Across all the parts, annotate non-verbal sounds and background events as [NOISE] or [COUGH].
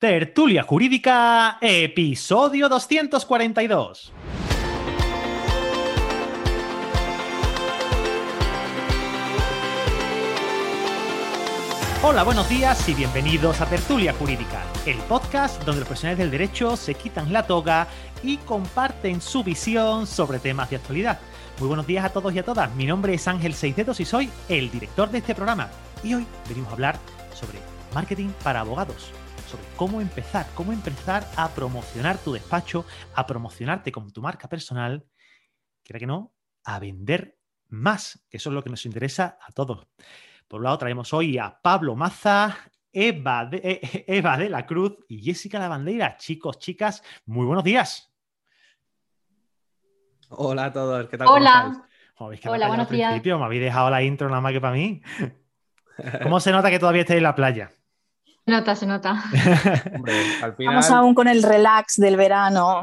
Tertulia Jurídica, episodio 242. Hola, buenos días y bienvenidos a Tertulia Jurídica, el podcast donde los profesionales del derecho se quitan la toga y comparten su visión sobre temas de actualidad. Muy buenos días a todos y a todas. Mi nombre es Ángel Seisdedos y soy el director de este programa. Y hoy venimos a hablar sobre marketing para abogados, sobre cómo empezar, cómo empezar a promocionar tu despacho, a promocionarte como tu marca personal, quiera que no, a vender más, que eso es lo que nos interesa a todos. Por un lado, traemos hoy a Pablo Maza, Eva de, eh, [LAUGHS] Eva de la Cruz y Jessica Lavandera. Chicos, chicas, muy buenos días. Hola a todos, ¿qué tal? Hola. Hola, buenos días. Me habéis dejado la intro nada más que para mí. [LAUGHS] ¿Cómo se nota que todavía estáis en la playa? Se nota, se nota. [LAUGHS] Vamos aún con el relax del verano.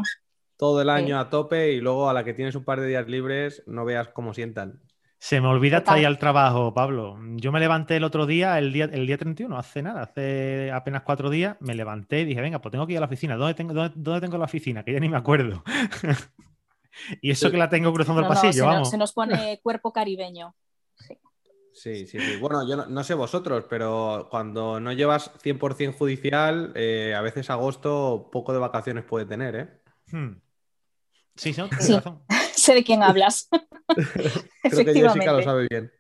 Todo el año a tope y luego a la que tienes un par de días libres no veas cómo sientan. Se me olvida estar ahí al trabajo, Pablo. Yo me levanté el otro día, el día, el día 31, hace nada, hace apenas cuatro días, me levanté y dije, venga, pues tengo que ir a la oficina. ¿Dónde tengo, dónde tengo la oficina? Que ya ni me acuerdo. [LAUGHS] Y eso que la tengo cruzando el pasillo, se vamos. Nos, se nos pone cuerpo caribeño. Sí. Sí, sí, Bueno, yo no, sé vosotros, pero cuando no llevas 100% judicial, eh, a veces agosto poco de vacaciones puede tener, ¿eh? Hmm. Sí, sí, tienes razón. [LAUGHS] sé de quién hablas. [LAUGHS] Creo que Jessica lo sabe bien.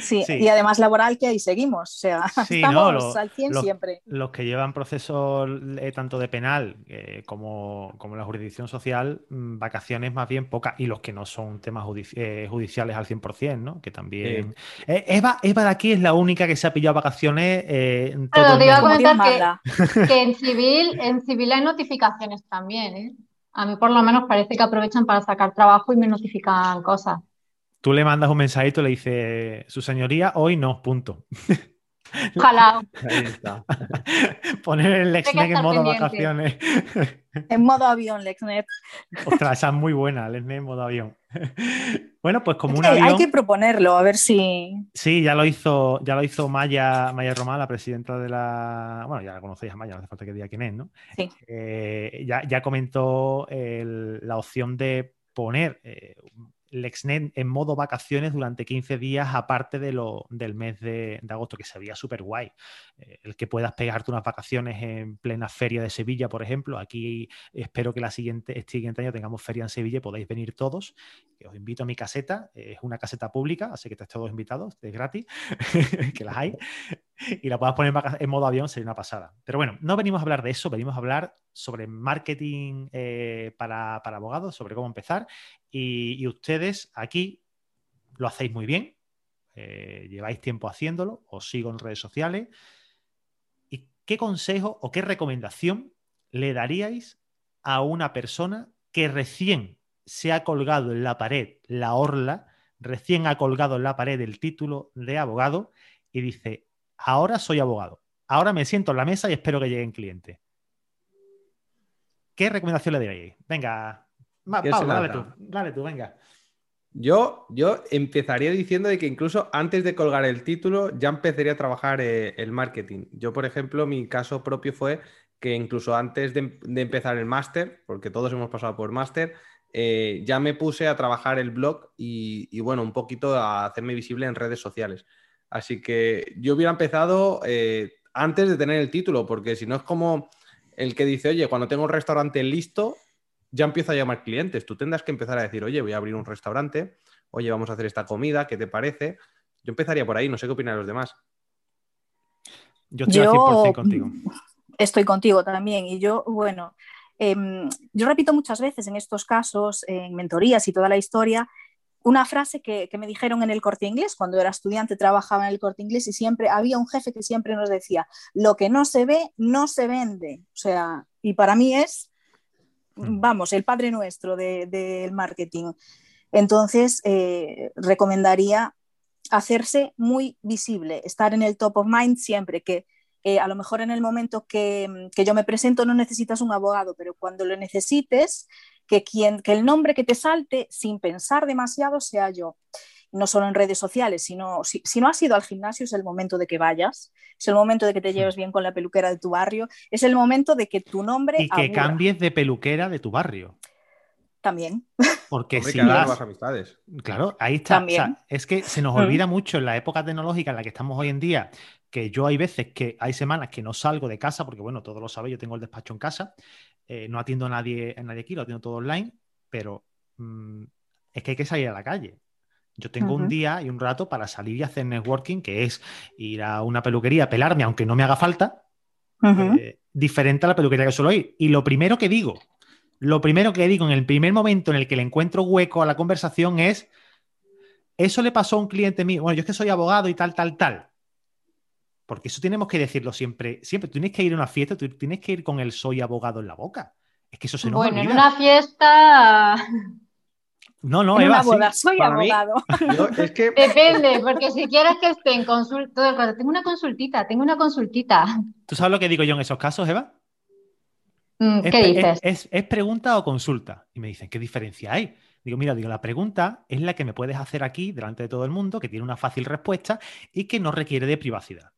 Sí, y además laboral que ahí seguimos, o sea, [LAUGHS] estamos al 100 siempre. Los que llevan procesos eh, tanto de penal eh, como, como la jurisdicción social, mm, vacaciones más bien pocas, y los que no son temas eh, judiciales al 100%, ¿no? Que también... Eva, Eva de aquí es la única que se ha pillado vacaciones. Pero te iba a comentar que, [LAUGHS] que, en, civil, en civil hay notificaciones también, ¿eh? A mí por lo menos parece que aprovechan para sacar trabajo y me notifican cosas. Tú le mandas un mensajito y le dices, su señoría, hoy no, punto. [LAUGHS] Ojalá. Ahí está. [LAUGHS] Poner el LexNet en modo vacaciones. [LAUGHS] En modo avión, LexNet. Ostras, esa es muy buena, LexNet en modo avión. Bueno, pues como un avión. Hay que proponerlo, a ver si. Sí, ya lo hizo, ya lo hizo Maya, Maya Román, la presidenta de la. Bueno, ya la conocéis a Maya, no hace falta que diga quién es, ¿no? Sí. Eh, ya, comentó la opción de poner eh, LexNet en modo vacaciones durante 15 días, aparte de lo, del mes de, agosto, que sería súper guay. Eh, el que puedas pegarte unas vacaciones en plena feria de Sevilla, por ejemplo. Aquí espero que la siguiente, este siguiente año tengamos feria en Sevilla y podáis venir todos. os invito a mi caseta, es una caseta pública, así que estáis todos invitados, es gratis, [LAUGHS] que las hay. Y la puedas poner en modo avión, sería una pasada. Pero bueno, no venimos a hablar de eso, venimos a hablar sobre marketing eh, para, abogados, sobre cómo empezar. Y, ustedes aquí lo hacéis muy bien, eh, lleváis tiempo haciéndolo, os sigo en redes sociales. ¿Y qué consejo o qué recomendación le daríais a una persona que recién se ha colgado en la pared la orla, recién ha colgado en la pared el título de abogado y dice, ahora soy abogado, ahora me siento en la mesa y espero que lleguen clientes? ¿Qué recomendación le diréis? Venga, Pablo, dale tú, dale tú, venga. Yo, yo empezaría diciendo de que incluso antes de colgar el título ya empezaría a trabajar eh, el marketing. Yo, por ejemplo, mi caso propio fue que incluso antes de, empezar el máster, porque todos hemos pasado por máster, eh, ya me puse a trabajar el blog y, bueno, un poquito a hacerme visible en redes sociales. Así que yo hubiera empezado eh, antes de tener el título, porque si no es como el que dice, oye, cuando tengo un restaurante listo, ya empiezo a llamar clientes. Tú tendrás que empezar a decir, oye, voy a abrir un restaurante, oye, vamos a hacer esta comida, ¿qué te parece? Yo empezaría por ahí, no sé qué opinan los demás. Yo estoy 100% contigo. Estoy contigo también. Y yo, bueno, em, yo repito muchas veces en estos casos, en mentorías y toda la historia, una frase que, me dijeron en el corte inglés, cuando era estudiante trabajaba en el corte inglés y siempre había un jefe que siempre nos decía, lo que no se ve, no se vende. O sea, y para mí es, mm. vamos, el padre nuestro del marketing. Entonces, eh, recomendaría hacerse muy visible, estar en el top of mind siempre, que eh, a lo mejor en el momento que, que, yo me presento no necesitas un abogado, pero cuando lo necesites, que, quien, que el nombre que te salte sin pensar demasiado sea yo. no solo en redes sociales, sino si, no has ido al gimnasio es el momento de que vayas, es el momento de que te lleves bien con la peluquera de tu barrio, es el momento de que tu nombre... Y que cambies de peluquera de tu barrio. También. Porque si vas... amistades. Claro, ahí está. es que se nos olvida mucho en la época tecnológica en la que estamos hoy en día, que yo hay veces que hay semanas que no salgo de casa, porque bueno, todos lo sabéis, yo tengo el despacho en casa, eh, no atiendo a nadie, a nadie aquí, lo atiendo todo online, pero mm, es que hay que salir a la calle. Yo tengo un día y un rato para salir y hacer networking, que es ir a una peluquería, pelarme, aunque no me haga falta, eh, diferente a la peluquería que suelo ir. Y lo primero que digo, lo primero que digo en el primer momento en el que le encuentro hueco a la conversación es, eso le pasó a un cliente mío, bueno, yo es que soy abogado y tal, tal, tal. Porque eso tenemos que decirlo siempre. Siempre tienes que ir a una fiesta, tú tienes que ir con el soy abogado en la boca. Es que eso se nos Bueno, en una fiesta no, no, Eva, soy abogado. [LAUGHS] [LAUGHS] Depende, porque si quieres que esté en consulta, tengo una consultita, tengo una consultita. ¿Tú sabes lo que digo yo en esos casos, Eva? Mm, ¿Qué dices? Es, pregunta o consulta? Y me dicen, ¿qué diferencia hay? Digo, mira, digo, la pregunta es la que me puedes hacer aquí delante de todo el mundo, que tiene una fácil respuesta y que no requiere de privacidad.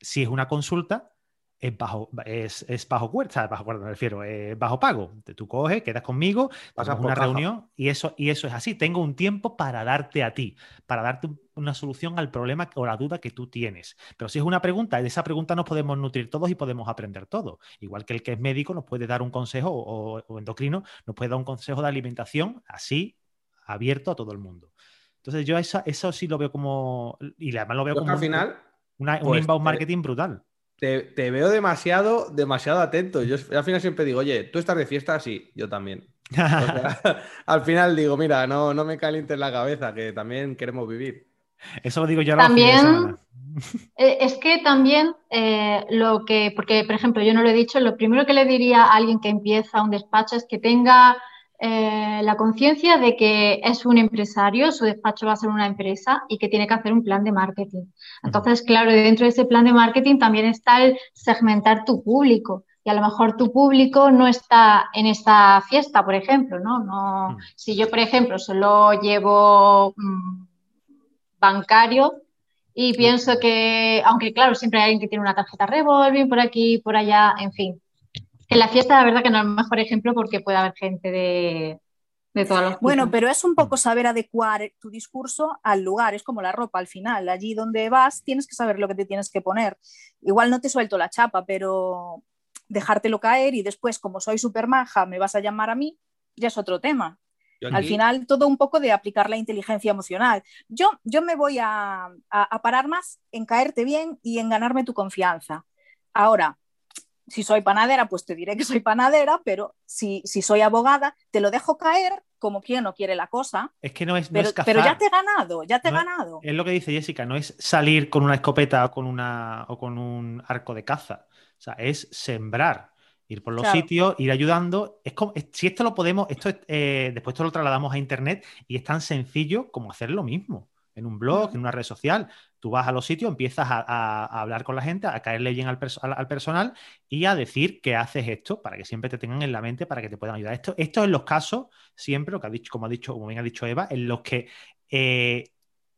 Si es una consulta, es bajo, es, es bajo cuerda, bajo cuerda me refiero, es bajo pago. Tú coges, quedas conmigo, pasas una reunión y eso, y eso es así. Tengo un tiempo para darte a ti, para darte una solución al problema o la duda que tú tienes. Pero si es una pregunta, de esa pregunta nos podemos nutrir todos y podemos aprender todo. Igual que el que es médico nos puede dar un consejo o, endocrino nos puede dar un consejo de alimentación así, abierto a todo el mundo. Entonces yo eso, eso sí lo veo como, y además lo veo como... Al final... un pues, inbound marketing brutal te, veo demasiado, demasiado atento. Yo al final siempre digo, oye, ¿tú estás de fiesta? Sí, yo también. [LAUGHS] al final digo, mira, no, no me calientes la cabeza, que también queremos vivir. Eso lo digo yo También, eh, [LAUGHS] es que también eh, lo que, porque por ejemplo, yo no lo he dicho, lo primero que le diría a alguien que empieza un despacho es que tenga eh, la conciencia de que es un empresario, su despacho va a ser una empresa y que tiene que hacer un plan de marketing. Entonces, claro, dentro de ese plan de marketing también está el segmentar tu público. Y a lo mejor tu público no está en esta fiesta, por ejemplo, ¿no? no si yo, por ejemplo, solo llevo mm, bancario y pienso que, aunque claro, siempre hay alguien que tiene una tarjeta revolving por aquí, por allá, en fin, en la fiesta, la verdad que no es el mejor ejemplo porque puede haber gente de, de todos los Bueno, pero es un poco saber adecuar tu discurso al lugar, es como la ropa al final, allí donde vas tienes que saber lo que te tienes que poner. Igual no te suelto la chapa, pero dejártelo caer y después, como soy súper maja, me vas a llamar a mí, ya es otro tema. Al final, todo un poco de aplicar la inteligencia emocional. Yo, yo me voy a, a parar más en caerte bien y en ganarme tu confianza. Ahora, si soy panadera, pues te diré que soy panadera, pero si, si soy abogada, te lo dejo caer como quien no quiere la cosa. Es que no es, pero, pero ya te he ganado, ya te he ganado. Es lo que dice Jessica, no es salir con una escopeta o con, una, o con un arco de caza. O sea, es sembrar, ir por los sitios, ir ayudando. Es como, si esto lo podemos, esto eh, después esto lo trasladamos a internet y es tan sencillo como hacer lo mismo en un blog, en una red social. Tú vas a los sitios, empiezas a, hablar con la gente, a caerle bien al, personal y a decir que haces esto para que siempre te tengan en la mente, para que te puedan ayudar. Esto, esto es los casos, siempre, lo que ha dicho, como ha dicho, como bien ha dicho Eva, en los que eh,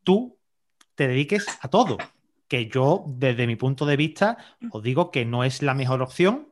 tú te dediques a todo. Que yo, desde mi punto de vista, os digo que no es la mejor opción.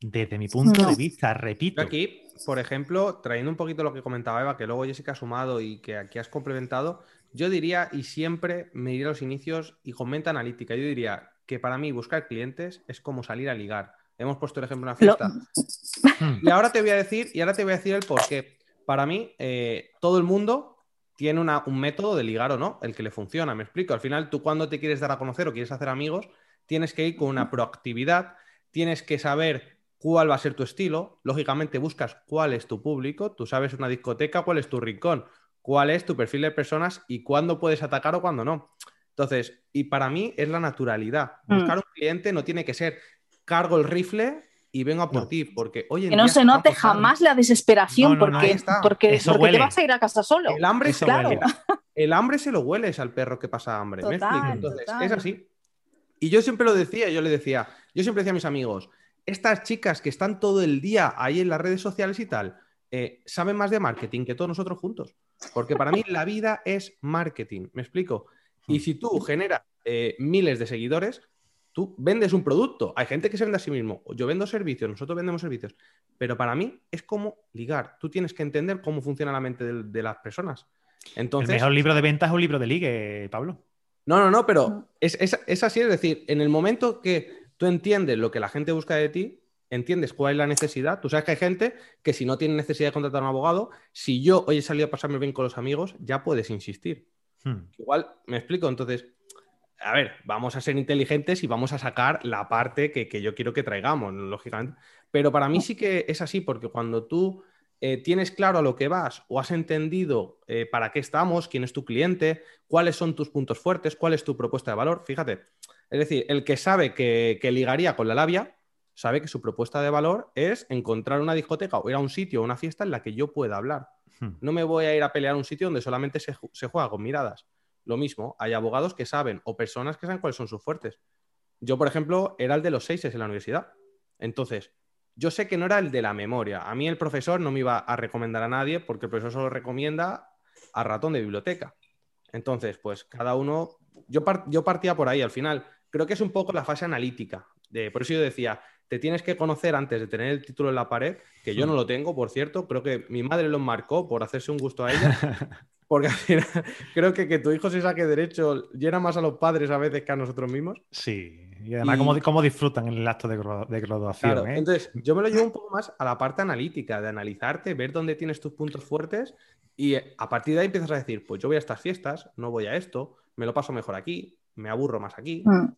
Desde mi punto de vista, repito. Aquí, por ejemplo, trayendo un poquito lo que comentaba Eva, que luego Jessica ha sumado y que aquí has complementado, yo diría, y siempre me iré a los inicios y con mente analítica, yo diría que para mí buscar clientes es como salir a ligar. Hemos puesto el ejemplo en una fiesta. [LAUGHS] Y ahora te voy a decir, y ahora te voy a decir el por qué. Para mí, eh, todo el mundo tiene un método de ligar o no, el que le funciona. Me explico. Al final, tú cuando te quieres dar a conocer o quieres hacer amigos, tienes que ir con una proactividad, tienes que saber cuál va a ser tu estilo. Lógicamente, buscas cuál es tu público. Tú sabes una discoteca, cuál es tu rincón cuál es tu perfil de personas y cuándo puedes atacar o cuándo no. Entonces, y para mí es la naturalidad. Mm. Buscar un cliente no tiene que ser cargo el rifle y vengo a por ti, porque oye. Que no se note jamás la desesperación porque, porque, te vas a ir a casa solo. El hambre, se claro. el hambre se lo hueles al perro que pasa hambre. ¿Me explico? Entonces, es así. Y yo siempre lo decía, yo le decía, yo siempre decía a mis amigos, estas chicas que están todo el día ahí en las redes sociales y tal, eh, saben más de marketing que todos nosotros juntos. Porque para mí la vida es marketing, ¿me explico? Y si tú generas eh, miles de seguidores, tú vendes un producto. Hay gente que se vende a sí mismo. Yo vendo servicios, nosotros vendemos servicios. Pero para mí es como ligar. Tú tienes que entender cómo funciona la mente de, las personas. Entonces, el mejor libro de ventas es un libro de ligue, Pablo. No, no, no, pero es, es, así. Es decir, en el momento que tú entiendes lo que la gente busca de ti, entiendes cuál es la necesidad. Tú sabes que hay gente que si no tiene necesidad de contratar a un abogado, si yo hoy he salido a pasarme bien con los amigos, ya puedes insistir. Hmm. Igual, me explico. Entonces, a ver, vamos a ser inteligentes y vamos a sacar la parte que, yo quiero que traigamos, lógicamente. Pero para mí sí que es así, porque cuando tú eh, tienes claro a lo que vas o has entendido eh, para qué estamos, quién es tu cliente, cuáles son tus puntos fuertes, cuál es tu propuesta de valor, fíjate. Es decir, el que sabe que, que ligaría con la labia, sabe que su propuesta de valor es encontrar una discoteca o ir a un sitio o una fiesta en la que yo pueda hablar. Hmm. No me voy a ir a pelear a un sitio donde solamente se, juega con miradas. Lo mismo, hay abogados que saben o personas que saben cuáles son sus fuertes. Yo, por ejemplo, era el de los seises en la universidad. Entonces, yo sé que no era el de la memoria. A mí el profesor no me iba a recomendar a nadie porque el profesor solo recomienda a ratón de biblioteca. Entonces, pues cada uno, yo, yo partía por ahí al final. Creo que es un poco la fase analítica. De, por eso yo decía, te tienes que conocer antes de tener el título en la pared, que yo no mm. lo tengo, por cierto. Creo que mi madre lo marcó por hacerse un gusto a ella. [LAUGHS] Porque al final [LAUGHS] creo que que tu hijo se saque derecho llena más a los padres a veces que a nosotros mismos. Sí, y además Cómo, disfrutan en el acto de, graduación. ¿eh? Entonces, yo me lo llevo un poco más a la parte analítica, de analizarte, ver dónde tienes tus puntos fuertes y eh, a partir de ahí empiezas a decir, pues yo voy a estas fiestas, no voy a esto, me lo paso mejor aquí, me aburro más aquí. Mm.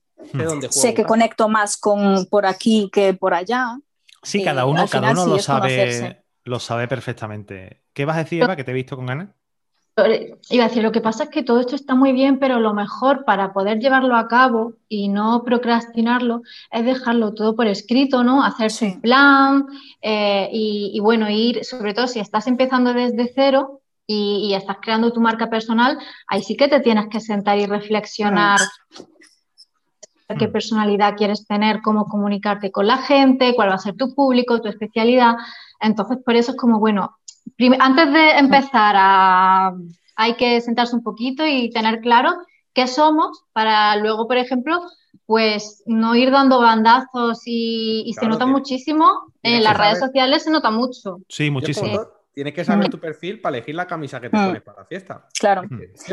Sé, que conecto más con por aquí que por allá. Sí, cada uno, cada uno lo, sabe, lo sabe perfectamente. ¿Qué vas a decir, Eva, que te he visto con ganas? Iba a decir, lo que pasa es que todo esto está muy bien, pero lo mejor para poder llevarlo a cabo y no procrastinarlo es dejarlo todo por escrito, ¿no? Hacerse un plan eh, y, bueno, ir, sobre todo si estás empezando desde cero y, estás creando tu marca personal, ahí sí que te tienes que sentar y reflexionar qué mm. personalidad quieres tener, cómo comunicarte con la gente, cuál va a ser tu público, tu especialidad. Entonces, por eso es como, bueno, antes de empezar a, hay que sentarse un poquito y tener claro qué somos para luego, por ejemplo, pues no ir dando bandazos y, se nota muchísimo. En las redes sociales se nota mucho. Sí, muchísimo. Tienes que saber tu perfil para elegir la camisa que te pones para la fiesta. Claro.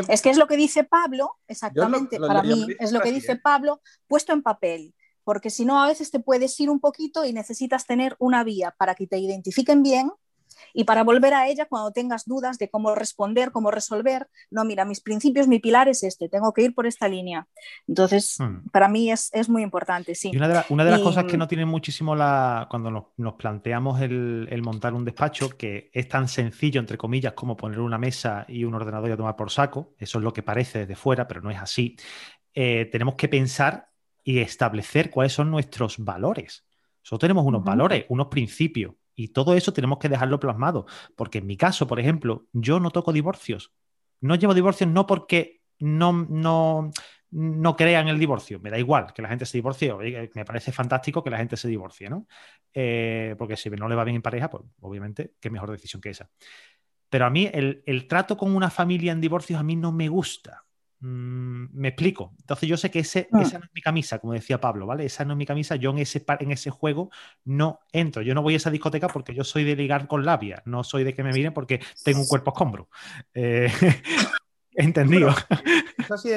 Es que es lo que dice Pablo, exactamente, para mí, es lo que dice ¿eh? Pablo, puesto en papel. Porque si no, a veces te puedes ir un poquito y necesitas tener una vía para que te identifiquen bien y para volver a ella cuando tengas dudas de cómo responder, cómo resolver, no, mira, mis principios, mi pilar es este, tengo que ir por esta línea. Entonces, hmm. para mí es, muy importante, sí. Y una de, las cosas que no tiene muchísimo la, cuando nos, planteamos el, montar un despacho, que es tan sencillo, entre comillas, como poner una mesa y un ordenador y a tomar por saco, eso es lo que parece desde fuera, pero no es así, eh, tenemos que pensar y establecer cuáles son nuestros valores. Nosotros tenemos unos valores, unos principios, y todo eso tenemos que dejarlo plasmado, porque en mi caso, por ejemplo, yo no toco divorcios. No llevo divorcios no porque no, no, no crean el divorcio. Me da igual que la gente se divorcie. Me parece fantástico que la gente se divorcie, ¿no? Eh, porque si no le va bien en pareja, pues obviamente, qué mejor decisión que esa. Pero a mí el, el trato con una familia en divorcios a mí no me gusta. Mm, me explico. Entonces yo sé que ese, ah. esa no es mi camisa, como decía Pablo, ¿vale? Esa no es mi camisa. Yo en ese, en ese juego no entro. Yo no voy a esa discoteca porque yo soy de ligar con labia. No soy de que me miren porque tengo un cuerpo escombro. Eh, [LAUGHS] entendido.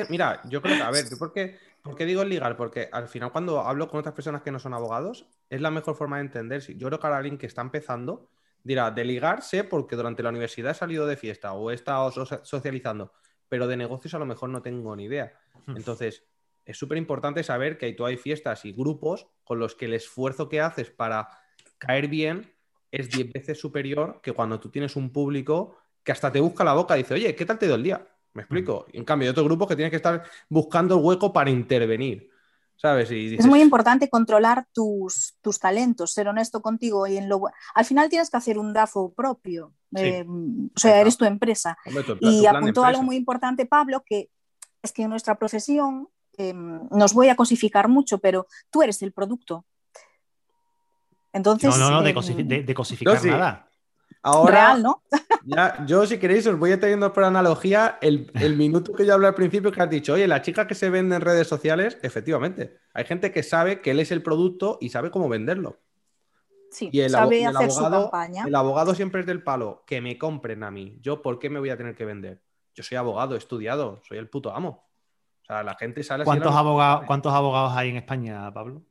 mira, yo creo que, a ver, ¿por qué, ¿por qué digo ligar? Porque al final cuando hablo con otras personas que no son abogados, es la mejor forma de entender. Yo creo que ahora alguien que está empezando dirá, de ligar sé porque durante la universidad he salido de fiesta o he estado socializando pero de negocios a lo mejor no tengo ni idea. Hmm. Entonces, es súper importante saber que tú hay fiestas y grupos con los que el esfuerzo que haces para caer bien es 10 veces superior que cuando tú tienes un público que hasta te busca la boca y dice, oye, ¿qué tal te ido el día? ¿Me explico? Hmm. En cambio, hay otros grupos que tienes que estar buscando el hueco para intervenir. ¿Sabes? Es muy importante controlar tus, tus, talentos, ser honesto contigo y en lo al final tienes que hacer un DAFO propio. Eh, o sea, eres tu empresa. y apuntó algo muy importante, Pablo, que es que en nuestra profesión em, nos voy a cosificar mucho, pero tú eres el producto. Entonces. No, no, no, de, em, cosificar nada. Ahora, Real, ¿no? [LAUGHS] ya, yo si queréis os voy a teniendo por analogía el, el minuto que yo hablé al principio que has dicho, oye, la chica que se vende en redes sociales, efectivamente, hay gente que sabe que él es el producto y sabe cómo venderlo. Sí, Y el, sabe y el hacer su abogado, campaña. el abogado siempre es del palo, que me compren a mí. Yo, ¿por qué me voy a tener que vender? Yo soy abogado, he estudiado, soy el puto amo. O sea, la gente sale ¿Cuántos abogados, ¿Cuántos abogados hay en España, Pablo?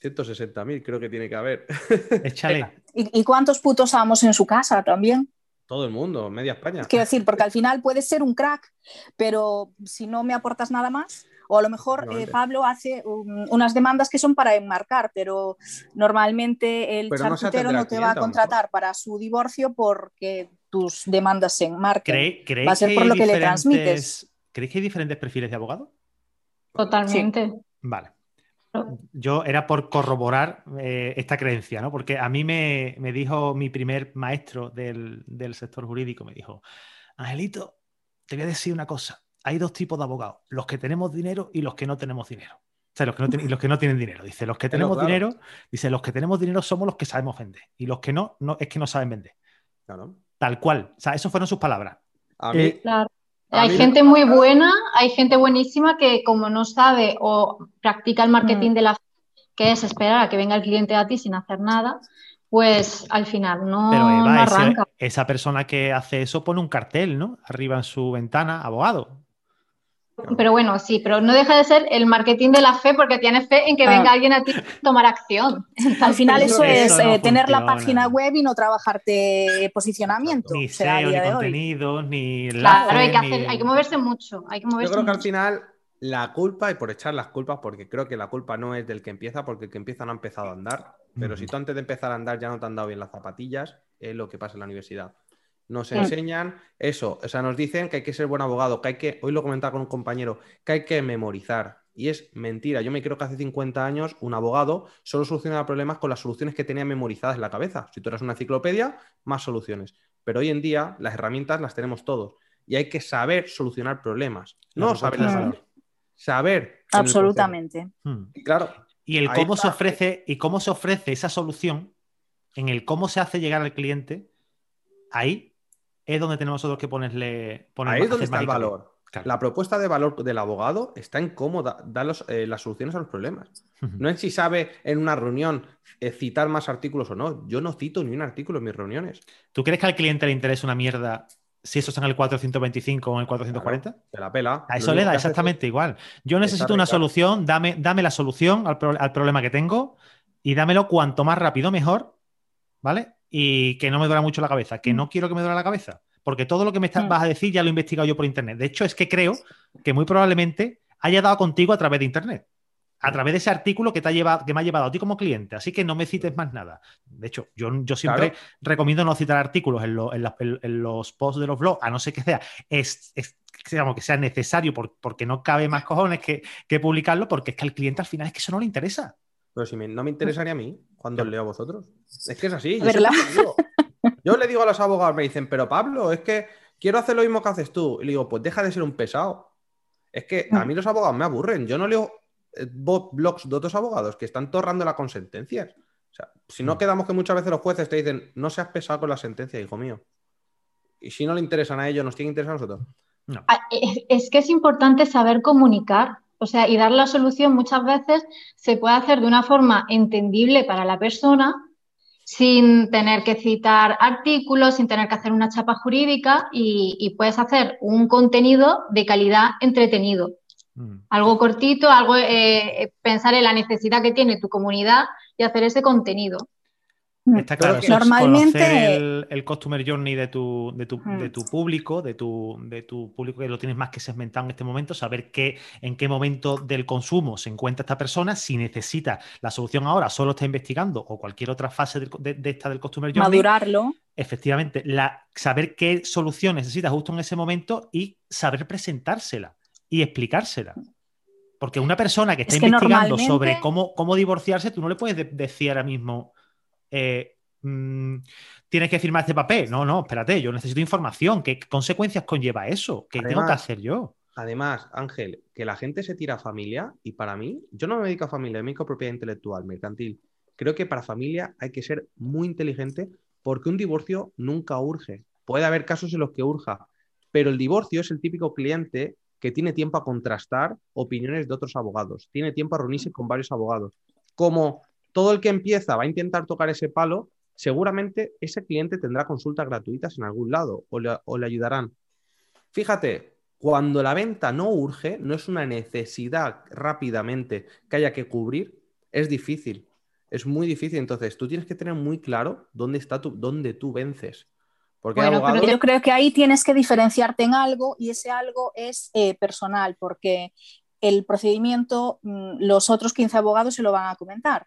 160.000 creo que tiene que haber. [LAUGHS] Échale. ¿Y, y cuántos putos amos en su casa también? Todo el mundo, media España. Quiero decir, porque al final puedes ser un crack, pero si no me aportas nada más, o a lo mejor eh. Pablo hace um, unas demandas que son para enmarcar, pero normalmente el Pero charcutero no te va a contratar para su divorcio porque tus demandas se enmarquen. ¿Cree- ¿Creéis Va a ser por lo que le transmites. ¿Creéis que hay diferentes perfiles de abogado? Totalmente. Vale. Yo era por corroborar eh, esta creencia, ¿no? Porque a mí me, me dijo mi primer maestro del, del sector jurídico, me dijo, Angelito, te voy a decir una cosa, hay dos tipos de abogados, los que tenemos dinero y los que no tenemos dinero. O sea, los que no, ten- y los que no tienen dinero. Dice, los que [LAUGHS] tenemos claro. dinero, dice, los que tenemos dinero somos los que sabemos vender. Y los que no, no es que no saben vender. Claro. Tal cual. O sea, esas fueron sus palabras. A mí, Eh, Claro. Hay mí- gente muy buena, hay gente buenísima que como no sabe o practica el marketing Mm. de la que es esperar a que venga el cliente a ti sin hacer nada, pues al final no, Pero no Eva, ese- arranca. esa persona que hace eso pone un cartel, ¿no? Arriba en su ventana, abogado. Pero bueno, sí, pero no deja de ser el marketing de la fe porque tienes fe en que Ah. venga alguien a ti a tomar acción. [LAUGHS] Al final Eso- es no eh, tener la página web y no trabajarte posicionamiento. Ni SEO, ni contenidos, ni Claro, hay que, hacer, ni- hay que moverse mucho, hay que yo moverse creo que al mucho. final la culpa, y por echar las culpas, porque creo que la culpa no es del que empieza, porque el que empieza no ha empezado a andar. Pero si tú antes de empezar a andar ya no te han dado bien las zapatillas, es lo que pasa en la universidad. Nos enseñan eso, o sea, nos dicen que hay que ser buen abogado, que hay que, hoy lo comentaba con un compañero, que hay que memorizar. Y es mentira. Yo me creo que hace 50 años un abogado solo solucionaba problemas con las soluciones que tenía memorizadas en la cabeza. Si tú eras una enciclopedia, más soluciones. Pero hoy en día las herramientas las tenemos todos. Y hay que saber solucionar problemas. No propuesta saber. Saber. el Absolutamente. Hmm. Y claro, Y el cómo se ofrece, y cómo se ofrece esa solución, en el cómo se hace llegar al cliente, ahí es donde tenemos nosotros que ponerle. poner ahí es donde está el valor. Claro. La propuesta de valor del abogado está en cómo da, da los, eh, las soluciones a los problemas. No en si sabe en una reunión eh, citar más artículos o no. Yo no cito ni un artículo en mis reuniones. ¿Tú crees que al cliente le interesa una mierda si eso está en el 425 o en el 440? Se la pela. A eso le da exactamente igual. Yo necesito una solución, dame, dame la solución al, pro- al problema que tengo y dámelo cuanto más rápido mejor, ¿vale? Y que no me duela mucho la cabeza, que no quiero que me duela la cabeza, porque todo lo que me está- Mm. vas a decir ya lo he investigado yo por internet. De hecho, es que creo que muy probablemente haya dado contigo a través de internet. A través de ese artículo que, te ha llevado, que me ha llevado a ti como cliente. Así que no me cites más nada. De hecho, yo, yo siempre Claro. recomiendo no citar artículos en, lo- en la- en- en los posts de los blogs, a no ser que sea, es, es- digamos, que sea necesario por- porque no cabe más cojones que, que publicarlo, porque es que al cliente al final es que eso no le interesa. Pero si me- no me interesaría a mí cuando os leo a vosotros. Es que es así. [LAUGHS] Yo, le digo a los abogados, me dicen, pero Pablo, es que quiero hacer lo mismo que haces tú. Y le digo, pues deja de ser un pesado. Es que a mí los abogados me aburren. Yo no leo eh, blogs de otros abogados que están torrando la con sentencias. O sea, si no Mm. quedamos que muchas veces los jueces te dicen, no seas pesado con la sentencia, hijo mío. Y si no le interesan a ellos, nos tiene que interesar a nosotros. No. Ah, Es, es que es importante saber comunicar, o sea, y dar la solución muchas veces se puede hacer de una forma entendible para la persona, sin tener que citar artículos, sin tener que hacer una chapa jurídica y, y puedes hacer un contenido de calidad entretenido. Mm. Algo cortito, algo eh, pensar en la necesidad que tiene tu comunidad y hacer ese contenido. Está Pero claro, que eso es normalmente- conocer el, el customer journey de tu, de tu, Mm. de tu público, de tu, de tu público que lo tienes más que segmentado en este momento, saber qué, en qué momento del consumo se encuentra esta persona, si necesita la solución ahora, solo está investigando o cualquier otra fase de, de esta del customer journey. Madurarlo. Efectivamente, la, saber qué solución necesita justo en ese momento y saber presentársela y explicársela. Porque una persona que está Es que investigando normalmente- sobre cómo, cómo divorciarse, tú no le puedes de- decir ahora mismo, eh, mm, tienes que firmar este papel. No, no, espérate, yo necesito información. ¿Qué consecuencias conlleva eso? ¿Qué tengo que hacer yo? Además, Ángel, que la gente se tira a familia y para mí, yo no me dedico a familia, me dedico a propiedad intelectual, mercantil. Creo que para familia hay que ser muy inteligente porque un divorcio nunca urge. Puede haber casos en los que urja, pero el divorcio es el típico cliente que tiene tiempo a contrastar opiniones de otros abogados, tiene tiempo a reunirse con varios abogados. Como todo el que empieza va a intentar tocar ese palo, seguramente ese cliente tendrá consultas gratuitas en algún lado o le, o le ayudarán. Fíjate, cuando la venta no urge, no es una necesidad rápidamente que haya que cubrir, es difícil. Es muy difícil. Entonces, tú tienes que tener muy claro dónde está tu, dónde tú vences. Porque yo creo que ahí tienes que diferenciarte en algo y ese algo es eh, personal, porque el procedimiento, mm, los otros 15 abogados se lo van a comentar.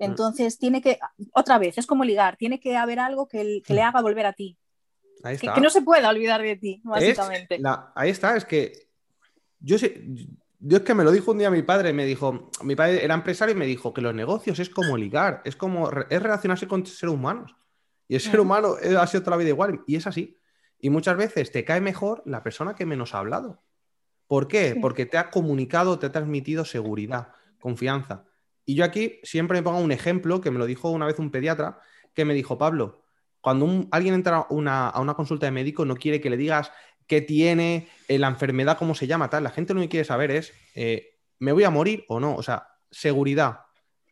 Mm. Entonces, tiene que, otra vez, es como ligar, tiene que haber algo que, le mm. haga volver a ti. Que, no se pueda olvidar de ti, básicamente. ahí está, es que yo sé, yo es que me lo dijo un día mi padre, me dijo, mi padre era empresario y me dijo que los negocios es como ligar, es como, es relacionarse con seres humanos. Y el ser humano ha sido toda la vida igual, y es así. Y muchas veces te cae mejor la persona que menos ha hablado. ¿Por qué? Porque te ha comunicado, te ha transmitido seguridad, confianza. Y yo aquí siempre me pongo un ejemplo que me lo dijo una vez un pediatra, que me dijo, Pablo, cuando alguien entra a una consulta de médico, no quiere que le digas qué tiene, eh, la enfermedad, cómo se llama, tal. La gente lo que quiere saber es, eh, ¿me voy a morir o no? O sea, seguridad.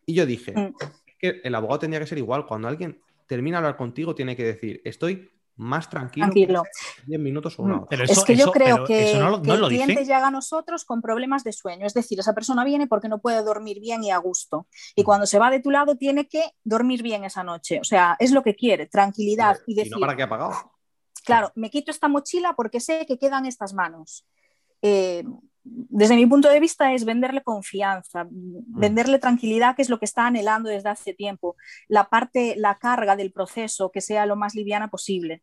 Y yo dije, mm. que el abogado tendría que ser igual. Cuando alguien termina de hablar contigo, tiene que decir, estoy más tranquilo, tranquilo. 10 minutos o una mm. es que yo creo que, el cliente llega a nosotros con problemas de sueño. Es decir, esa persona viene porque no puede dormir bien y a gusto. Y mm. cuando se va de tu lado, tiene que dormir bien esa noche. O sea, es lo que quiere, tranquilidad. y decir, no para qué ha pagado. Claro, me quito esta mochila porque sé que quedan estas manos. Eh, desde mi punto de vista es venderle confianza, mm. venderle tranquilidad, que es lo que está anhelando desde hace tiempo. La parte, la carga del proceso, que sea lo más liviana posible.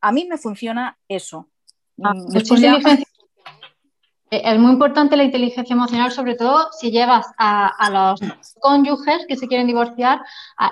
A mí me funciona eso. Ah, mm, es muy importante la inteligencia emocional, sobre todo si llevas a, los cónyuges que se quieren divorciar,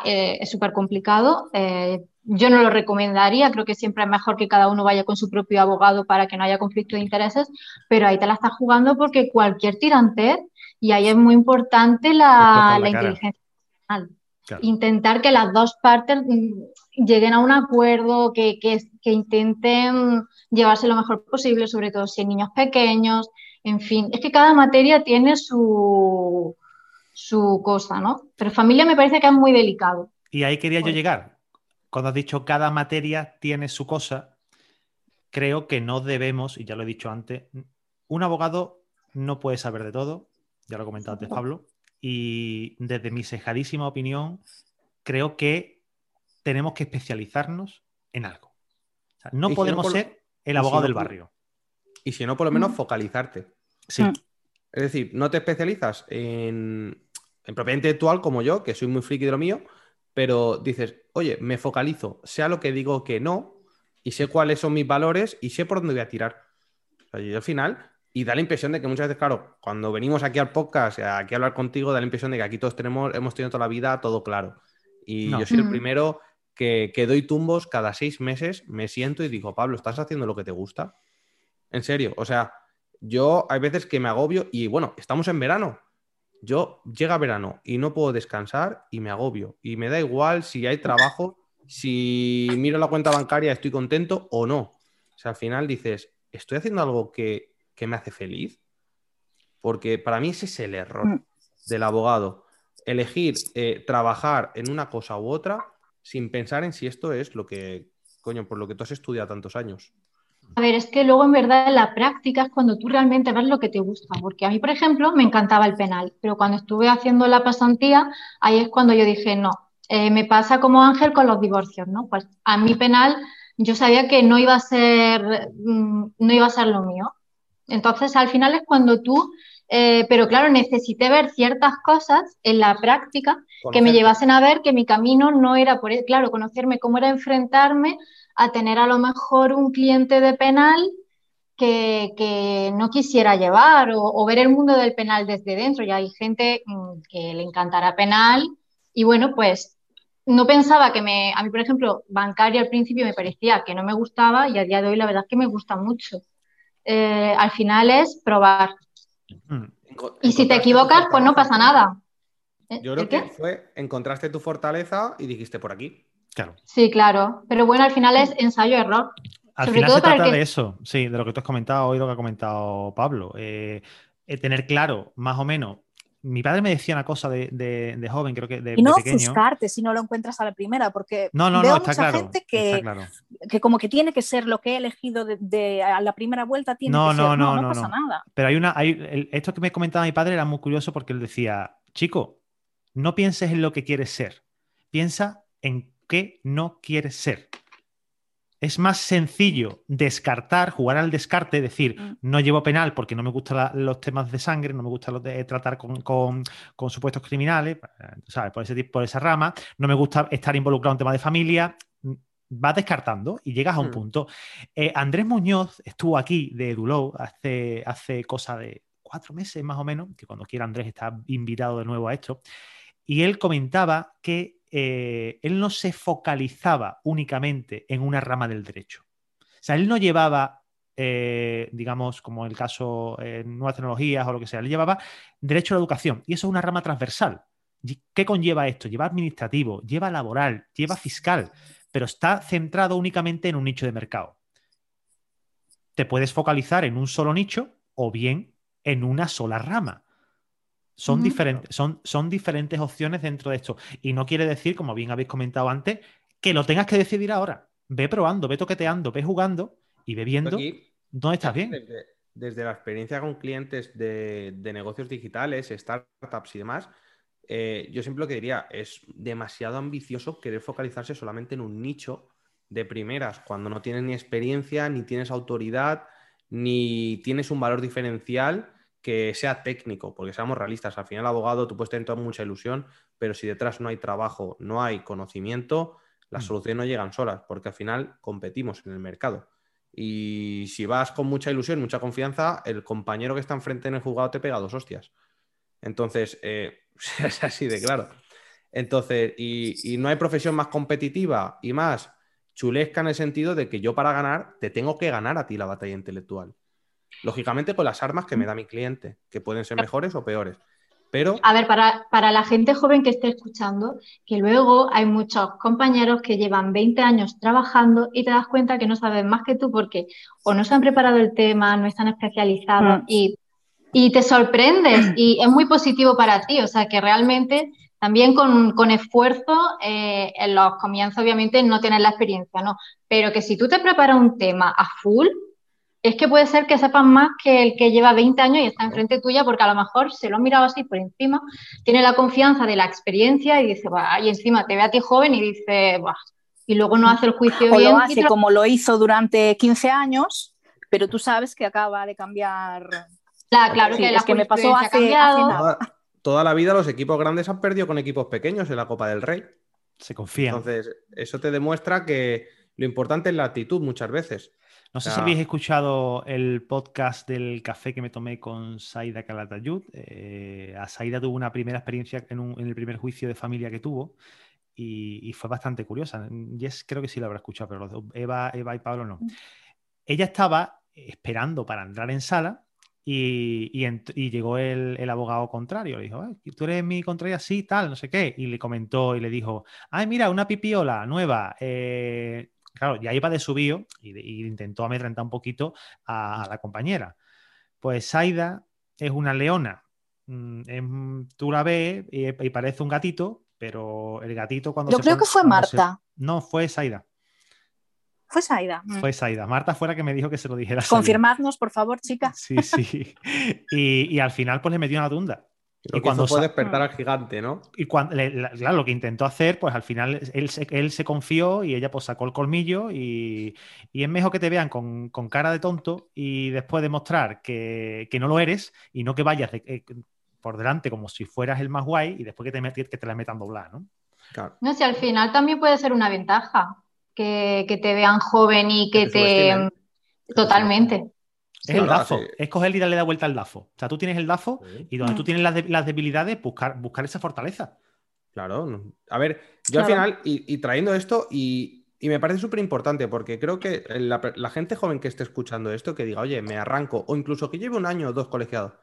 eh, es súper complicado. Eh, yo no lo recomendaría, creo que siempre es mejor que cada uno vaya con su propio abogado para que no haya conflicto de intereses, pero ahí te la estás jugando porque cualquier tirante, y ahí es muy importante la, inteligencia emocional. Intentar que las dos partes mm, lleguen a un acuerdo, que, que, intenten llevarse lo mejor posible, sobre todo si hay niños pequeños, en fin, es que cada materia tiene su, su cosa, ¿no? Pero familia me parece que es muy delicado. Y ahí quería yo llegar cuando has dicho cada materia tiene su cosa, creo que no debemos, y ya lo he dicho antes, un abogado no puede saber de todo, ya lo he comentado antes Pablo, y desde mi sejadísima opinión, creo que tenemos que especializarnos en algo. no podemos ser el abogado del barrio. Y si no, por lo menos focalizarte. Sí. Mm. Es decir, no te especializas en, en propiedad intelectual como yo, que soy muy friki de lo mío, pero dices, oye, me focalizo, sé a lo que digo que no, y sé cuáles son mis valores y sé por dónde voy a tirar. y al final, y da la impresión de que muchas veces, claro, cuando venimos aquí al podcast, aquí a hablar contigo, da la impresión de que aquí todos tenemos, hemos tenido toda la vida todo claro. Y yo soy el primero que, que, doy tumbos cada seis meses, me siento y digo, Pablo, ¿estás haciendo lo que te gusta? En serio, o sea, yo hay veces que me agobio y bueno, estamos en verano. Yo llega verano y no puedo descansar y me agobio. Y me da igual si hay trabajo, si miro la cuenta bancaria, estoy contento o no. O sea, al final dices, ¿estoy haciendo algo que, me hace feliz? Porque para mí ese es el error mm. del abogado. Elegir eh, trabajar en una cosa u otra sin pensar en si esto es lo que, coño, por lo que tú has estudiado tantos años. A ver, es que luego en verdad en la práctica es cuando tú realmente ves lo que te gusta, porque a mí, por ejemplo, me encantaba el penal, pero cuando estuve haciendo la pasantía, ahí es cuando yo dije, no, eh, me pasa como Ángel con los divorcios, ¿no? Pues a mí penal yo sabía que no iba a ser, mm, no iba a ser lo mío. Entonces, al final es cuando tú, eh, pero claro, necesité ver ciertas cosas en la práctica que me llevasen a ver que mi camino no era por, claro, conocerme cómo era enfrentarme a tener a lo mejor un cliente de penal que, no quisiera llevar o, ver el mundo del penal desde dentro. Ya hay gente mm, que le encantará penal y bueno, pues no pensaba que me, a mí por ejemplo, bancaria al principio me parecía que no me gustaba y a día de hoy la verdad es que me gusta mucho. Eh, al final es probar. Mm. Y si te equivocas, pues no pasa nada. ¿Eh? Yo creo que fue, encontraste tu fortaleza y dijiste por aquí. Claro. Sí, claro. Pero bueno, al final es ensayo-error. Al Sobre final todo se para trata que- de eso, sí, de lo que tú has comentado hoy, lo que ha comentado Pablo. Eh, eh, tener claro, más o menos. Mi padre me decía una cosa de, de- de joven, creo que de, Y no de pequeño. si no lo encuentras a la primera, porque No, no, veo no, está mucha claro. gente está que, claro. que como que tiene que ser lo que he elegido de, de- a la primera vuelta, tiene No, que no, ser. no, No, no, pasa no. nada. Pero hay una. Hay, el- esto que me comentaba mi padre era muy curioso porque él decía: Chico, no pienses en lo que quieres ser, piensa en no quieres ser. Es más sencillo descartar, jugar al descarte, decir, Mm. no llevo penal porque no me gustan los temas de sangre, no me gusta los de tratar con, con- con supuestos criminales, eh, ¿sabes? Por, ese tipo, por esa rama, no me gusta estar involucrado en temas de familia. mm, Vas descartando y llegas a un Mm. punto. Eh, Andrés Muñoz estuvo aquí de Edulow hace, hace cosa de cuatro meses más o menos, que cuando quiera Andrés está invitado de nuevo a esto, y él comentaba que eh, él no se focalizaba únicamente en una rama del derecho. O sea, él no llevaba, eh, digamos, como el caso en nuevas tecnologías o lo que sea, él llevaba derecho a la educación, y eso es una rama transversal. ¿Y ¿Qué conlleva esto? Lleva administrativo, lleva laboral, lleva fiscal, pero está centrado únicamente en un nicho de mercado te puedes focalizar en un solo nicho o bien en una sola rama. Son, diferentes, son, son diferentes opciones dentro de esto. Y no quiere decir, como bien habéis comentado antes, que lo tengas que decidir ahora. Ve probando, ve toqueteando, ve jugando y ve viendo Aquí, dónde estás bien. Desde, desde la experiencia con clientes de, de negocios digitales, startups y demás, eh, yo siempre lo que diría es demasiado ambicioso querer focalizarse solamente en un nicho de primeras, cuando no tienes ni experiencia, ni tienes autoridad, ni tienes un valor diferencial que sea técnico, porque seamos realistas, al final abogado tú puedes tener toda mucha ilusión, pero si detrás no hay trabajo, no hay conocimiento, las Mm. soluciones no llegan solas, porque al final competimos en el mercado. Y si vas con mucha ilusión, mucha confianza, el compañero que está enfrente en el juzgado te pega dos hostias. Entonces, eh, [LAUGHS] es así de claro. Entonces, y, y no hay profesión más competitiva y más chulesca en el sentido de que yo para ganar te tengo que ganar a ti la batalla intelectual. Lógicamente con las armas que me da mi cliente, que pueden ser mejores o peores. Pero A ver, para, para la gente joven que esté escuchando, que luego hay muchos compañeros que llevan 20 años trabajando y te das cuenta que no saben más que tú porque o no se han preparado el tema, no están especializados Mm. y, y te sorprendes y es muy positivo para ti. O sea que realmente también con, con esfuerzo eh, en los comienzos obviamente no tienes la experiencia, ¿no? Pero que si tú te preparas un tema a full, es que puede ser que sepas más que el que lleva 20 años y está enfrente tuya, porque a lo mejor se lo ha mirado así por encima, tiene la confianza de la experiencia y dice, y encima te ve a ti joven y dice, "Buah", y luego no hace el juicio O bien. lo y hace lo- como lo hizo durante 15 años, pero tú sabes que acaba de cambiar. Claro, claro Sí, que la es que me pasó hace- cambiado. hace nada. toda, toda la vida los equipos grandes han perdido con equipos pequeños en la Copa del Rey. Se confían. Entonces, eso te demuestra que lo importante es la actitud muchas veces. No sé si habéis escuchado el podcast del café que me tomé con Saida Calatayud. Eh, a Saida tuvo una primera experiencia en, un- en el primer juicio de familia que tuvo y, y fue bastante curiosa. Jess creo que sí lo habrá escuchado, pero Eva, Eva y Pablo no. Ella estaba esperando para entrar en sala y, y ent- y llegó el, el abogado contrario. Le dijo, "Ay, ¿tú eres mi contraria? Sí, tal, no sé qué. Y le comentó y le dijo, ay, mira, una pipiola nueva. eh, claro, ya iba de su bio y, y intentó amedrentar un poquito a, a la compañera. Pues Saida es una leona. Mm, es- tú la ves y, y parece un gatito, pero el gatito cuando Yo se creo pone- que fue se- Marta. No, fue Saida. Fue Saida. Mm. Fue Saida. Marta fue la que me dijo que se lo dijera. Saida. Confirmadnos, por favor, chicas. Sí, sí. [LAUGHS] Y, y al final, pues le metió una tunda. Lo Y que cuando hizo fue despertar al gigante, ¿no? Y cuando, le- la- claro, lo que intentó hacer, pues al final él se, él se confió y ella pues sacó el colmillo y, y es mejor que te vean con, con cara de tonto y después demostrar que, que no lo eres y no que vayas de- eh, por delante como si fueras el más guay y después que te, met- que te la metan doblar, ¿no? Claro. No sé, al final también puede ser una ventaja que, que te vean joven y que Que te. Totalmente. Es el DAFO, es coger y darle la vuelta al DAFO. O sea, tú tienes el DAFO Sí. y donde tú tienes las, de- las debilidades, buscar, buscar esa fortaleza. Claro. A ver, yo al final, y, y trayendo esto, y, y me parece súper importante, porque creo que la, la gente joven que esté escuchando esto, que diga, oye, me arranco, o incluso que lleve un año o dos colegiado,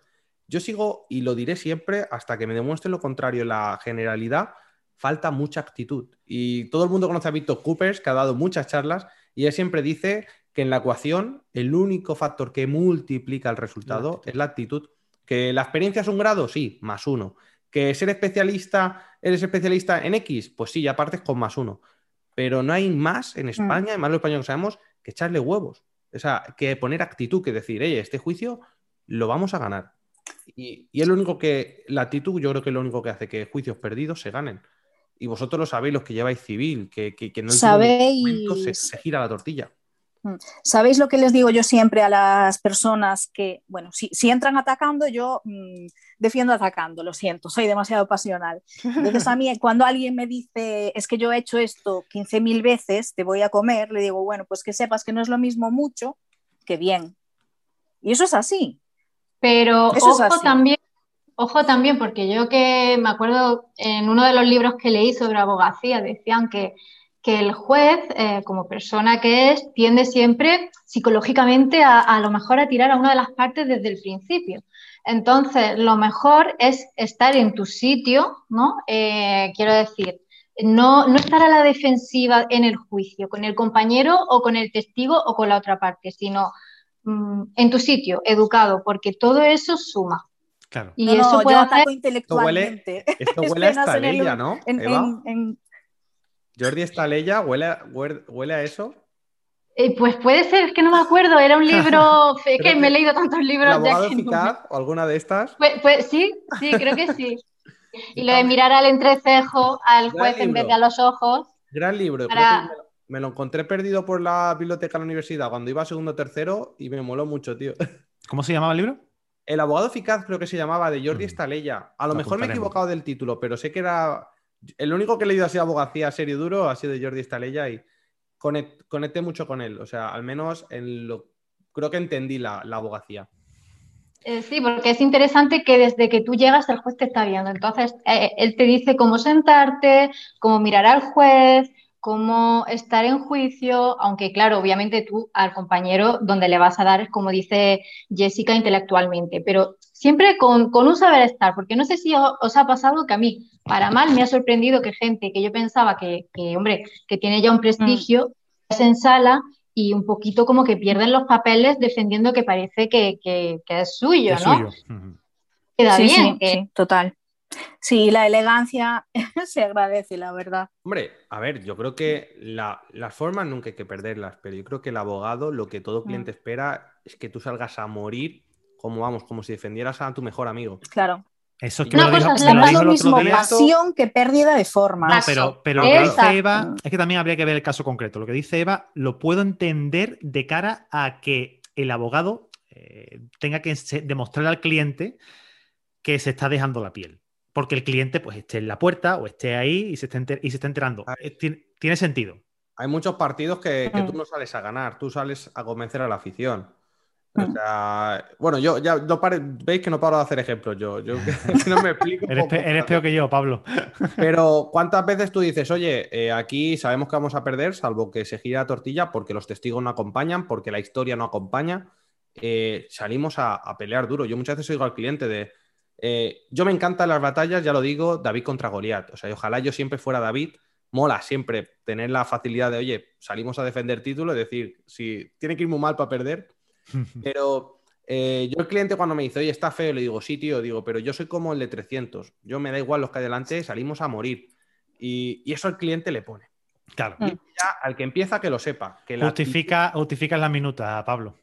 yo sigo, y lo diré siempre, hasta que me demuestre lo contrario, la generalidad, falta mucha actitud. Y todo el mundo conoce a Víctor Coopers, que ha dado muchas charlas, y él siempre dice que en la ecuación el único factor que multiplica el resultado es la actitud. ¿Que la experiencia es un grado? Sí, más uno. ¿Que ser especialista, eres especialista en X? Pues sí, ya partes con más uno. Pero no hay más en mm. España, además lo español que sabemos, que echarle huevos. O sea, que poner actitud, que decir, oye, este juicio lo vamos a ganar. Y, es lo único que, la actitud yo creo que es lo único que hace que juicios perdidos se ganen. Y vosotros lo sabéis, los que lleváis civil, que, que, que no ¿Sabéis? se gira la tortilla. Mm. ¿Sabéis lo que les digo yo siempre a las personas que, bueno, si, entran atacando, yo mm, defiendo atacando, lo siento, soy demasiado pasional. Entonces a mí [LAUGHS] cuando alguien me dice, es que yo he hecho esto 15.000 veces, te voy a comer, le digo, bueno, pues que sepas que no es lo mismo mucho que bien. Y eso es así. Pero ojo también, ojo también, porque yo que me acuerdo en uno de los libros que leí sobre abogacía, decían que que el juez, eh, como persona que es, tiende siempre psicológicamente a, lo mejor a tirar a una de las partes desde el principio. Entonces, lo mejor es estar en tu sitio, ¿no? Eh, quiero decir, no, no, estar a la defensiva en el juicio, con el compañero o con el testigo o con la otra parte, sino mm, en tu sitio, educado, porque todo eso suma. Claro. Y eso puede hacer... intelectualmente. Esto huele, [LAUGHS] a ¿no? En, Jordi Estaleya, ¿huele, huele, a eso? Eh, pues puede ser, es que no me acuerdo, era un libro, [LAUGHS] es que me he leído tantos libros. abogado eficaz o alguna de estas? Pues, pues, sí, sí, creo que sí. Y lo de mirar al entrecejo, al juez en vez de a los ojos. Gran libro. Me lo encontré perdido por la biblioteca de la universidad cuando iba a segundo o tercero y me moló mucho, tío. ¿Cómo se llamaba el libro? El abogado eficaz creo que se llamaba, de Jordi Estaleya. A lo mejor me he equivocado del título, pero sé que era el único que he leído así abogacía serio duro ha sido de Jordi Estalella y conecté mucho con él. O sea, al menos en lo, creo que entendí la, abogacía. Eh, sí, porque es interesante que desde que tú llegas el juez te está viendo. Entonces, eh, él te dice cómo sentarte, cómo mirar al juez, cómo estar en juicio, aunque claro, obviamente tú al compañero donde le vas a dar es como dice Jessica intelectualmente, pero siempre con, un saber estar, porque no sé si os, ha pasado que a mí, para mal, me ha sorprendido que gente que yo pensaba que, hombre, que tiene ya un prestigio, mm. se ensala y un poquito como que pierden los papeles defendiendo que parece que, es suyo, ¿no? Queda bien. sí, total. Sí, la elegancia [LAUGHS] se agradece, la verdad. Hombre, a ver, yo creo que las formas nunca hay que perderlas, pero yo creo que el abogado lo que todo cliente mm. espera es que tú salgas a morir como vamos, como si defendieras a tu mejor amigo. Claro. Eso es que no, me lo, lo mismo pasión que pérdida de forma. No, pero, pero lo que dice Eva es que también habría que ver el caso concreto. Lo que dice Eva lo puedo entender de cara a que el abogado eh, tenga que demostrar al cliente que se está dejando la piel porque el cliente pues esté en la puerta o esté ahí y se esté, y se enterando. Eh, tiene, sentido. Hay muchos partidos que, tú mm. no sales a ganar, tú sales a convencer a la afición. O mm. sea, bueno, yo ya no veis que no paro de hacer ejemplos yo. Yo [LAUGHS] no me explico. eres, peor que yo, Pablo. Pero, ¿cuántas veces tú dices, oye, eh, aquí sabemos que vamos a perder, salvo que se gira la tortilla porque los testigos no acompañan, porque la historia no acompaña? Eh, salimos a, a, pelear duro. Yo muchas veces oigo al cliente de, eh, yo me encantan las batallas, ya lo digo, David contra Goliat. O sea, ojalá yo siempre fuera David. Mola siempre tener la facilidad de, oye, salimos a defender título, es decir, si tiene que ir muy mal para perder. [LAUGHS] Pero eh, yo el cliente cuando me dice, oye, está feo, le digo, sí, tío, digo, pero yo soy como el de 300. Yo me da igual los que adelante, salimos a morir. Y, eso al cliente le pone. Claro. Y ya, al que empieza, que lo sepa. Que justifica, justifica la minuta, Pablo.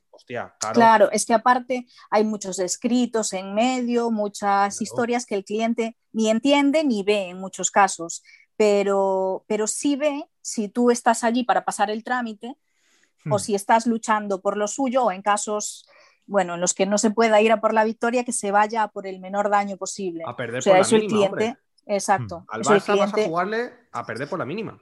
Claro. es que aparte hay muchos escritos en medio, muchas historias que el cliente ni entiende ni ve en muchos casos, pero, pero sí ve si tú estás allí para pasar el trámite o hmm. si estás luchando por lo suyo o en casos bueno, en los que no se pueda ir a por la victoria, que se vaya por el menor daño posible. A perder por la mínima, el cliente, exacto. Al Barça vas a jugarle a perder por la mínima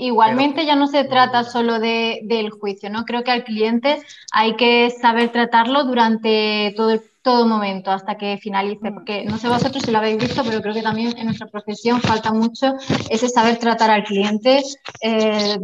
igualmente ya no se trata solo de, del juicio, ¿no? Creo que al cliente hay que saber tratarlo durante todo, todo momento hasta que finalice, porque no sé vosotros si lo habéis visto, pero creo que también en nuestra profesión falta mucho ese saber tratar al cliente, eh,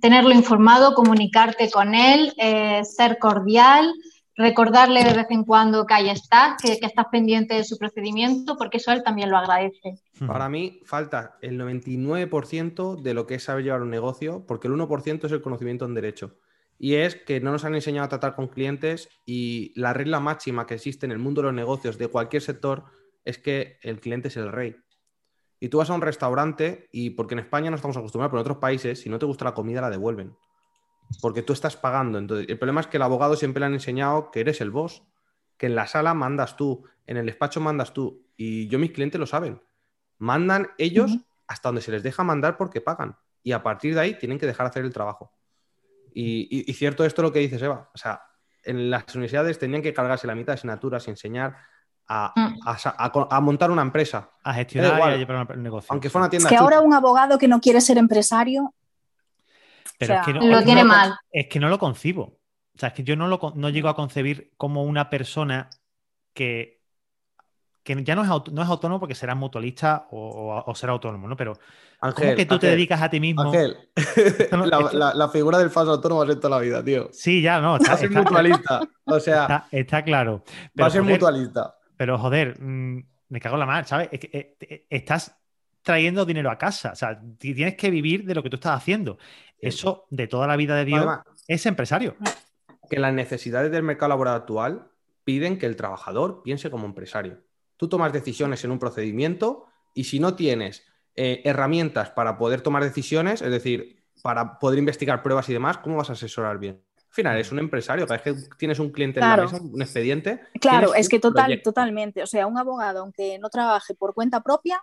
tenerlo informado, comunicarte con él, eh, ser cordial, recordarle de vez en cuando que ahí estás, que, que estás pendiente de su procedimiento, porque eso él también lo agradece. Para mí falta el 99% de lo que es saber llevar un negocio, porque el 1% es el conocimiento en derecho. Y es que no nos han enseñado a tratar con clientes y la regla máxima que existe en el mundo de los negocios de cualquier sector es que el cliente es el rey. Y tú vas a un restaurante y porque en España no estamos acostumbrados, pero en otros países, si no te gusta la comida, la devuelven. Porque tú estás pagando. Entonces, el problema es que el abogado siempre le han enseñado que eres el boss, que en la sala mandas tú, en el despacho mandas tú. Y yo mis clientes lo saben. Mandan ellos hasta donde se les deja mandar porque pagan. Y a partir de ahí tienen que dejar hacer el trabajo. Y, y cierto esto lo que dices, Eva. O sea, en las universidades tenían que cargarse la mitad de asignaturas y enseñar Mm. a, montar una empresa. A gestionar y a un negocio. Aunque fuera una tienda. Es que ahora un abogado que no quiere ser empresario. Pero es que no, lo tiene mal. Es que no lo concibo. O sea, es que yo no, lo, no llego a concebir como una persona que, que ya no es, no es autónomo porque será mutualista o, será autónomo, ¿no? Pero Ángel, que tú te dedicas a ti mismo? Ángel, [LAUGHS] la, figura del falso autónomo va a toda la vida, tío. Sí, ya, no. va a ser mutualista. O sea, está, claro. va a ser mutualista. Pero joder, mm, me cago en la mar, ¿sabes? Eh, eh, estás trayendo dinero a casa, o sea, tienes que vivir de lo que tú estás haciendo. Eso de toda la vida de Dios es empresario. Que las necesidades del mercado laboral actual piden que el trabajador piense como empresario. Tú tomas decisiones en un procedimiento y si no tienes eh, herramientas para poder tomar decisiones, es decir, para poder investigar pruebas y demás, ¿cómo vas a asesorar bien? Al final es un empresario, cada vez que tienes un cliente en la mesa, un expediente. Claro, es que total, totalmente. O sea, un abogado, aunque no trabaje por cuenta propia,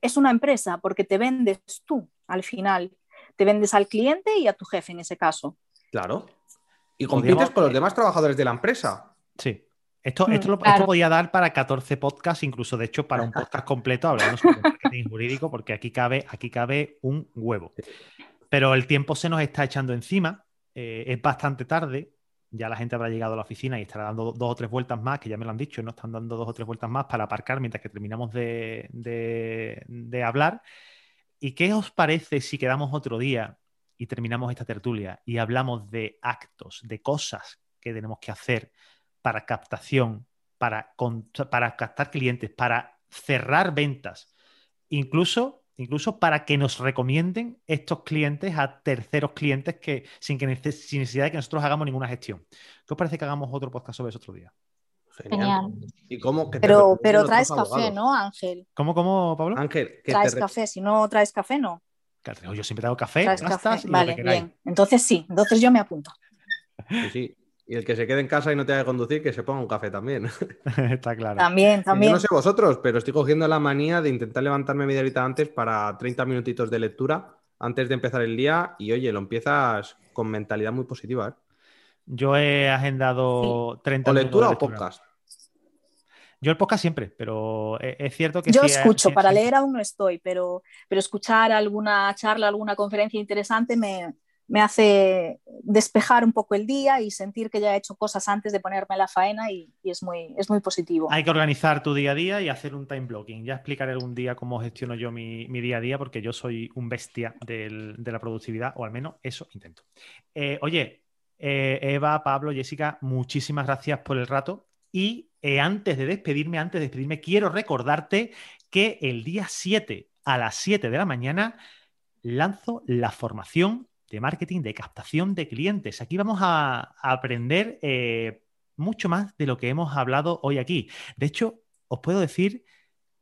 es una empresa porque te vendes tú al final. Te vendes al cliente y a tu jefe en ese caso. Claro. Y compites con los demás trabajadores de la empresa. Sí. Esto, esto, lo, podía dar para 14 podcasts, incluso de hecho para un podcast [LAUGHS] completo hablando sobre marketing jurídico, porque aquí cabe, aquí cabe un huevo. Pero el tiempo se nos está echando encima. Eh, es bastante tarde, ya la gente habrá llegado a la oficina y estará dando dos o tres vueltas más, que ya me lo han dicho, no están dando dos o tres vueltas más para aparcar mientras que terminamos de, de, hablar. ¿Y qué os parece si quedamos otro día y terminamos esta tertulia y hablamos de actos, de cosas que tenemos que hacer para captación, para, para captar clientes, para cerrar ventas, incluso incluso para que nos recomienden estos clientes a terceros clientes que sin, que necesidad de que nosotros hagamos ninguna gestión. ¿Qué os parece que hagamos otro podcast sobre eso otro día? Genial. ¿Y cómo pero pero traes café, ¿no, Ángel? ¿Cómo, cómo, Pablo? Ángel, traes café. Si no traes café, no. Yo siempre traigo café. Traes café. Vale, bien. Entonces sí, entonces yo me apunto. Sí, sí. Y el que se quede en casa y no tenga que conducir, que se ponga un café también. [LAUGHS] [LAUGHS] Está claro. También, también. Yo no sé vosotros, pero estoy cogiendo la manía de intentar levantarme media horita antes para 30 minutitos de lectura antes de empezar el día y oye, lo empiezas con mentalidad muy positiva. ¿eh? Yo he agendado 30 ¿O lectura o podcast? Yo el podcast siempre, pero es cierto que... Yo escucho, para leer aún no estoy, pero, pero escuchar alguna charla, alguna conferencia interesante me, me hace despejar un poco el día y sentir que ya he hecho cosas antes de ponerme la faena y, es, muy, es muy positivo. Hay que organizar tu día a día y hacer un time blocking. Ya explicaré algún día cómo gestiono yo mi, día a día porque yo soy un bestia de la productividad o al menos eso intento. Eh, oye, eh, Eva, Pablo, Jessica, muchísimas gracias por el rato y eh, antes de despedirme, antes de despedirme, quiero recordarte que el día 7 a las 7 de la mañana lanzo la formación de marketing, de captación de clientes. Aquí vamos a, aprender eh, mucho más de lo que hemos hablado hoy aquí. De hecho, os puedo decir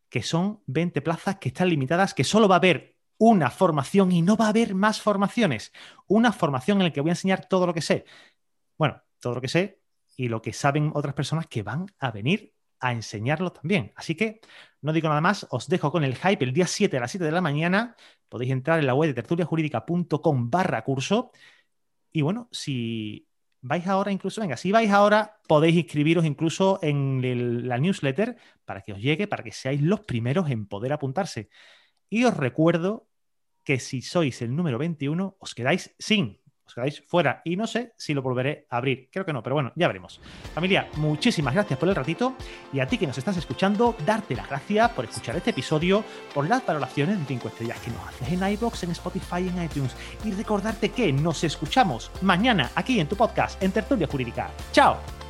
que son 20 plazas que están limitadas, que solo va a haber una formación y no va a haber más formaciones. Una formación en la que voy a enseñar todo lo que sé. Bueno, todo lo que sé y lo que saben otras personas que van a venir a enseñarlo también. Así que no digo nada más, os dejo con el hype el día 7 a las 7 de la mañana. Podéis entrar en la web de tertuliajurídica.com barra curso. Y bueno, si vais ahora incluso, venga, si vais ahora, podéis inscribiros incluso en la newsletter para que os llegue, para que seáis los primeros en poder apuntarse. Y os recuerdo que si sois el número 21, os quedáis sin os quedáis fuera y no sé si lo volveré a abrir. Creo que no, pero bueno, ya veremos. Familia, muchísimas gracias por el ratito y a ti que nos estás escuchando, darte las gracias por escuchar este episodio, por las valoraciones de 5 estrellas que nos haces en iBox, en Spotify, en iTunes y recordarte que nos escuchamos mañana aquí en tu podcast en Tertulia Jurídica. ¡Chao!